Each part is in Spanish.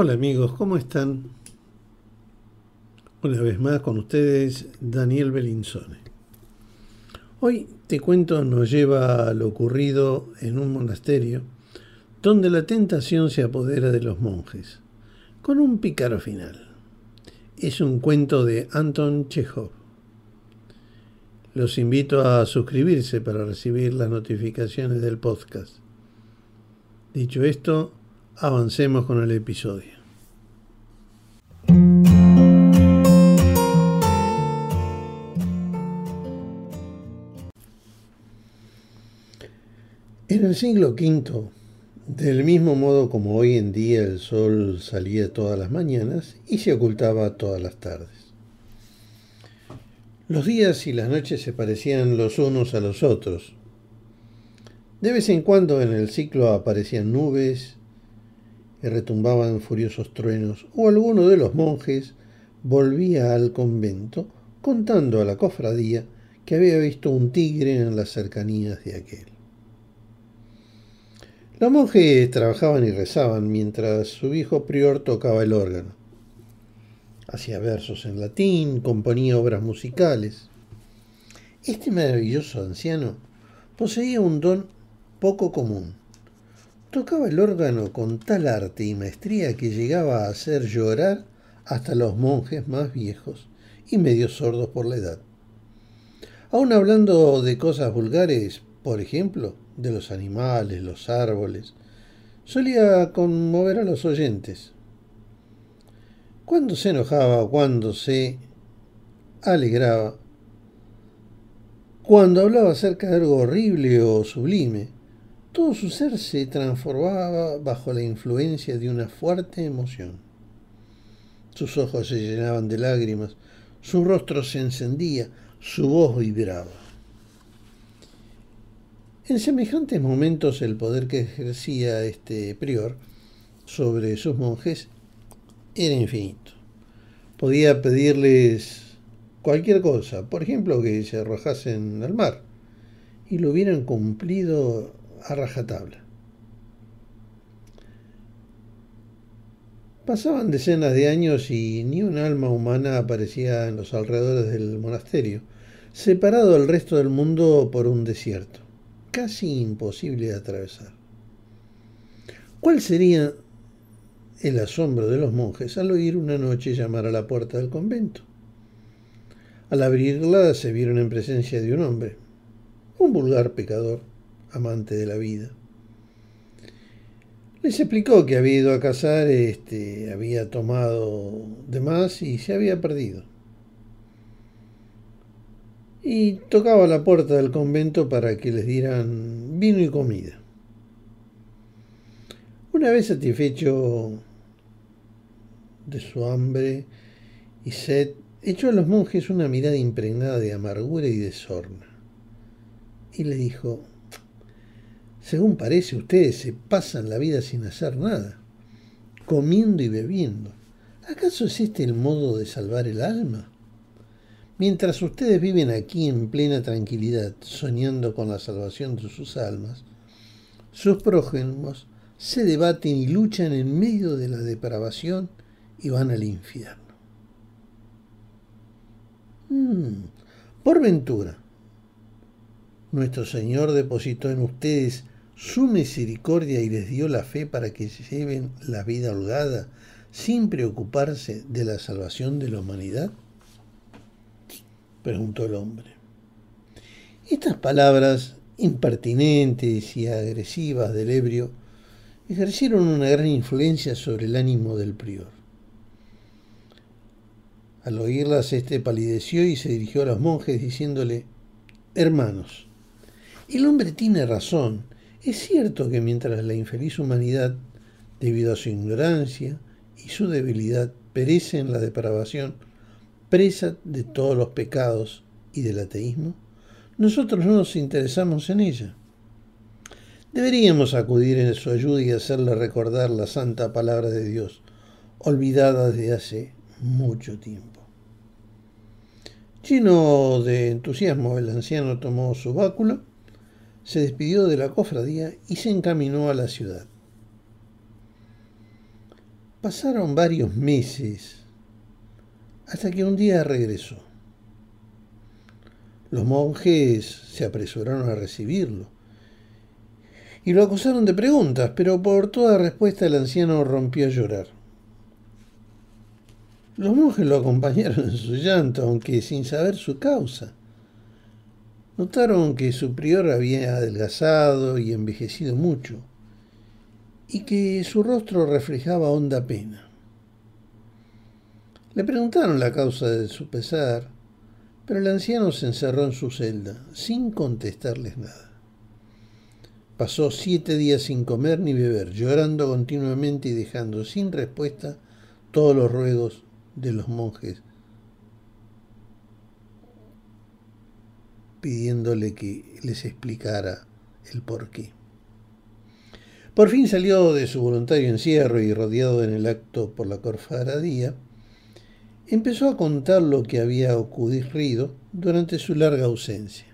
Hola amigos, ¿cómo están? Una vez más con ustedes, Daniel Belinsone. Hoy te cuento nos lleva a lo ocurrido en un monasterio donde la tentación se apodera de los monjes, con un pícaro final. Es un cuento de Anton Chekhov. Los invito a suscribirse para recibir las notificaciones del podcast. Dicho esto, avancemos con el episodio. En el siglo V, del mismo modo como hoy en día el sol salía todas las mañanas y se ocultaba todas las tardes. Los días y las noches se parecían los unos a los otros. De vez en cuando en el ciclo aparecían nubes y retumbaban furiosos truenos, o alguno de los monjes volvía al convento contando a la cofradía que había visto un tigre en las cercanías de aquel. Los monjes trabajaban y rezaban mientras su viejo prior tocaba el órgano. Hacía versos en latín, componía obras musicales. Este maravilloso anciano poseía un don poco común. Tocaba el órgano con tal arte y maestría que llegaba a hacer llorar hasta los monjes más viejos y medio sordos por la edad. Aun hablando de cosas vulgares, por ejemplo, de los animales, los árboles, solía conmover a los oyentes. Cuando se enojaba cuando se alegraba, cuando hablaba acerca de algo horrible o sublime, todo su ser se transformaba bajo la influencia de una fuerte emoción. Sus ojos se llenaban de lágrimas, su rostro se encendía, su voz vibraba. En semejantes momentos el poder que ejercía este prior sobre sus monjes era infinito. Podía pedirles cualquier cosa, por ejemplo que se arrojasen al mar, y lo hubieran cumplido a rajatabla. Pasaban decenas de años y ni un alma humana aparecía en los alrededores del monasterio, separado del resto del mundo por un desierto casi imposible de atravesar. ¿Cuál sería el asombro de los monjes al oír una noche llamar a la puerta del convento? Al abrirla se vieron en presencia de un hombre, un vulgar pecador, amante de la vida. Les explicó que había ido a cazar, este, había tomado de más y se había perdido y tocaba la puerta del convento para que les dieran vino y comida. Una vez satisfecho de su hambre y sed, echó a los monjes una mirada impregnada de amargura y de sorna. Y le dijo, según parece, ustedes se pasan la vida sin hacer nada, comiendo y bebiendo. ¿Acaso es este el modo de salvar el alma? Mientras ustedes viven aquí en plena tranquilidad, soñando con la salvación de sus almas, sus prójimos se debaten y luchan en medio de la depravación y van al infierno. Mm, por ventura, nuestro Señor depositó en ustedes su misericordia y les dio la fe para que lleven la vida holgada sin preocuparse de la salvación de la humanidad preguntó el hombre. Estas palabras impertinentes y agresivas del ebrio ejercieron una gran influencia sobre el ánimo del prior. Al oírlas, éste palideció y se dirigió a los monjes diciéndole, Hermanos, el hombre tiene razón. Es cierto que mientras la infeliz humanidad, debido a su ignorancia y su debilidad, perece en la depravación, presa de todos los pecados y del ateísmo, nosotros no nos interesamos en ella. Deberíamos acudir en su ayuda y hacerle recordar la santa palabra de Dios, olvidada desde hace mucho tiempo. Lleno de entusiasmo, el anciano tomó su báculo, se despidió de la cofradía y se encaminó a la ciudad. Pasaron varios meses hasta que un día regresó. Los monjes se apresuraron a recibirlo y lo acusaron de preguntas, pero por toda respuesta el anciano rompió a llorar. Los monjes lo acompañaron en su llanto, aunque sin saber su causa. Notaron que su prior había adelgazado y envejecido mucho, y que su rostro reflejaba honda pena. Le preguntaron la causa de su pesar, pero el anciano se encerró en su celda, sin contestarles nada. Pasó siete días sin comer ni beber, llorando continuamente y dejando sin respuesta todos los ruegos de los monjes, pidiéndole que les explicara el porqué. Por fin salió de su voluntario encierro y rodeado en el acto por la corfaradía, empezó a contar lo que había ocurrido durante su larga ausencia.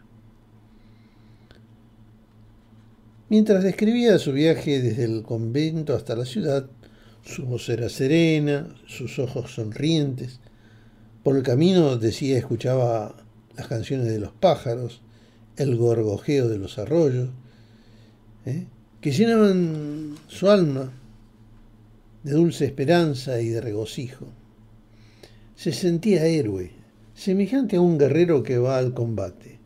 Mientras describía su viaje desde el convento hasta la ciudad, su voz era serena, sus ojos sonrientes. Por el camino, decía, escuchaba las canciones de los pájaros, el gorgojeo de los arroyos, ¿eh? que llenaban su alma de dulce esperanza y de regocijo. Se sentía héroe, semejante a un guerrero que va al combate,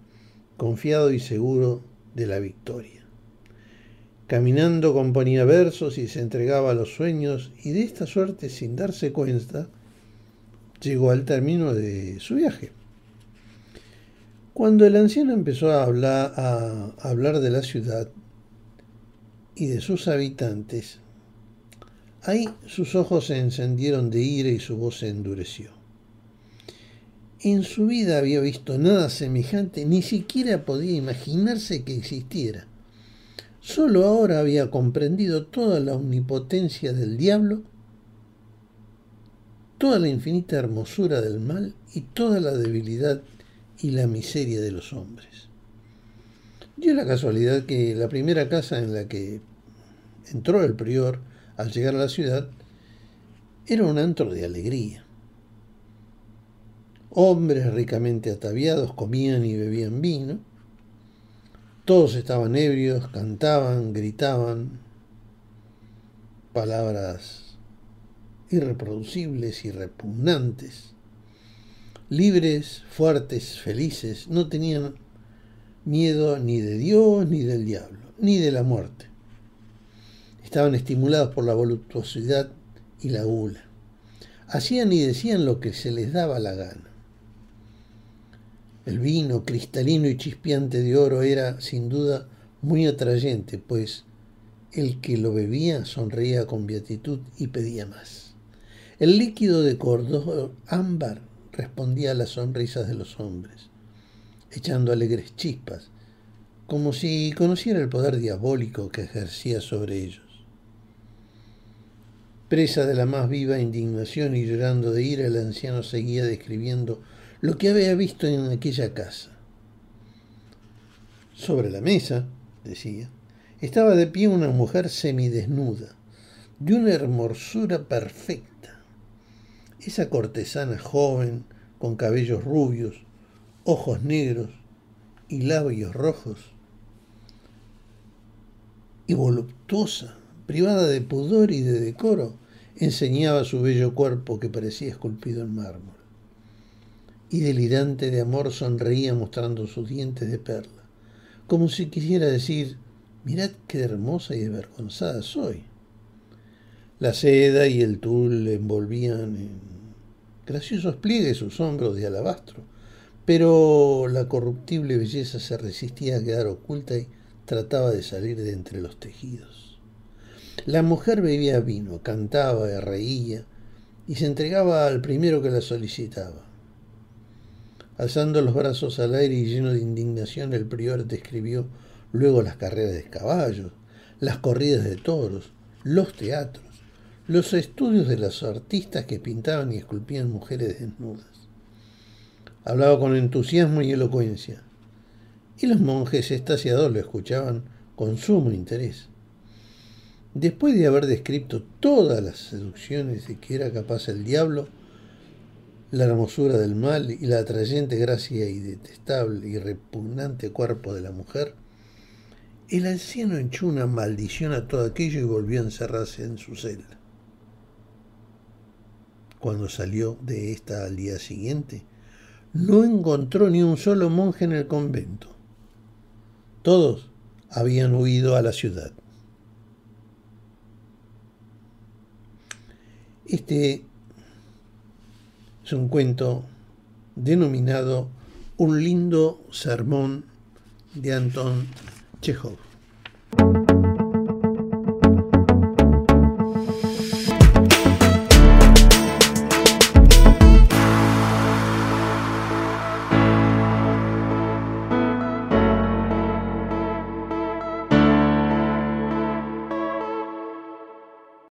confiado y seguro de la victoria. Caminando componía versos y se entregaba a los sueños y de esta suerte, sin darse cuenta, llegó al término de su viaje. Cuando el anciano empezó a hablar, de la ciudad, y de sus habitantes, ahí sus ojos se encendieron de ira y su voz se endureció. En su vida había visto nada semejante, ni siquiera podía imaginarse que existiera. Solo ahora había comprendido toda la omnipotencia del diablo, toda la infinita hermosura del mal y toda la debilidad y la miseria de los hombres. Dio la casualidad que la primera casa en la que entró el prior al llegar a la ciudad era un antro de alegría. Hombres ricamente ataviados comían y bebían vino. Todos estaban ebrios, cantaban, gritaban palabras irreproducibles y repugnantes. Libres, fuertes, felices, no tenían miedo ni de Dios, ni del diablo, ni de la muerte. Estaban estimulados por la voluptuosidad y la gula. Hacían y decían lo que se les daba la gana. El vino cristalino y chispeante de oro era, sin duda, muy atrayente, pues el que lo bebía sonreía con beatitud y pedía más. El líquido de cordón ámbar respondía a las sonrisas de los hombres echando alegres chispas, como si conociera el poder diabólico que ejercía sobre ellos. Presa de la más viva indignación y llorando de ira, el anciano seguía describiendo lo que había visto en aquella casa. Sobre la mesa, decía, estaba de pie una mujer semidesnuda, de una hermosura perfecta. Esa cortesana joven, con cabellos rubios, ojos negros y labios rojos, y voluptuosa, privada de pudor y de decoro, enseñaba su bello cuerpo que parecía esculpido en mármol. Y delirante de amor sonreía mostrando sus dientes de perla, como si quisiera decir, mirad qué hermosa y avergonzada soy. La seda y el tul le envolvían en graciosos pliegues sus hombros de alabastro, pero la corruptible belleza se resistía a quedar oculta y trataba de salir de entre los tejidos. La mujer bebía vino, cantaba, y reía y se entregaba al primero que la solicitaba. Alzando los brazos al aire y lleno de indignación, el prior describió luego las carreras de caballos, las corridas de toros, los teatros, los estudios de los artistas que pintaban y esculpían mujeres desnudas. Hablaba con entusiasmo y elocuencia, y los monjes estasiados lo escuchaban con sumo interés. Después de haber descrito todas las seducciones de que era capaz el diablo, la hermosura del mal y la atrayente gracia y detestable y repugnante cuerpo de la mujer, el anciano echó una maldición a todo aquello y volvió a encerrarse en su celda. Cuando salió de esta al día siguiente, no encontró ni un solo monje en el convento. Todos habían huido a la ciudad. Este es un cuento denominado Un lindo sermón de Anton Chekhov.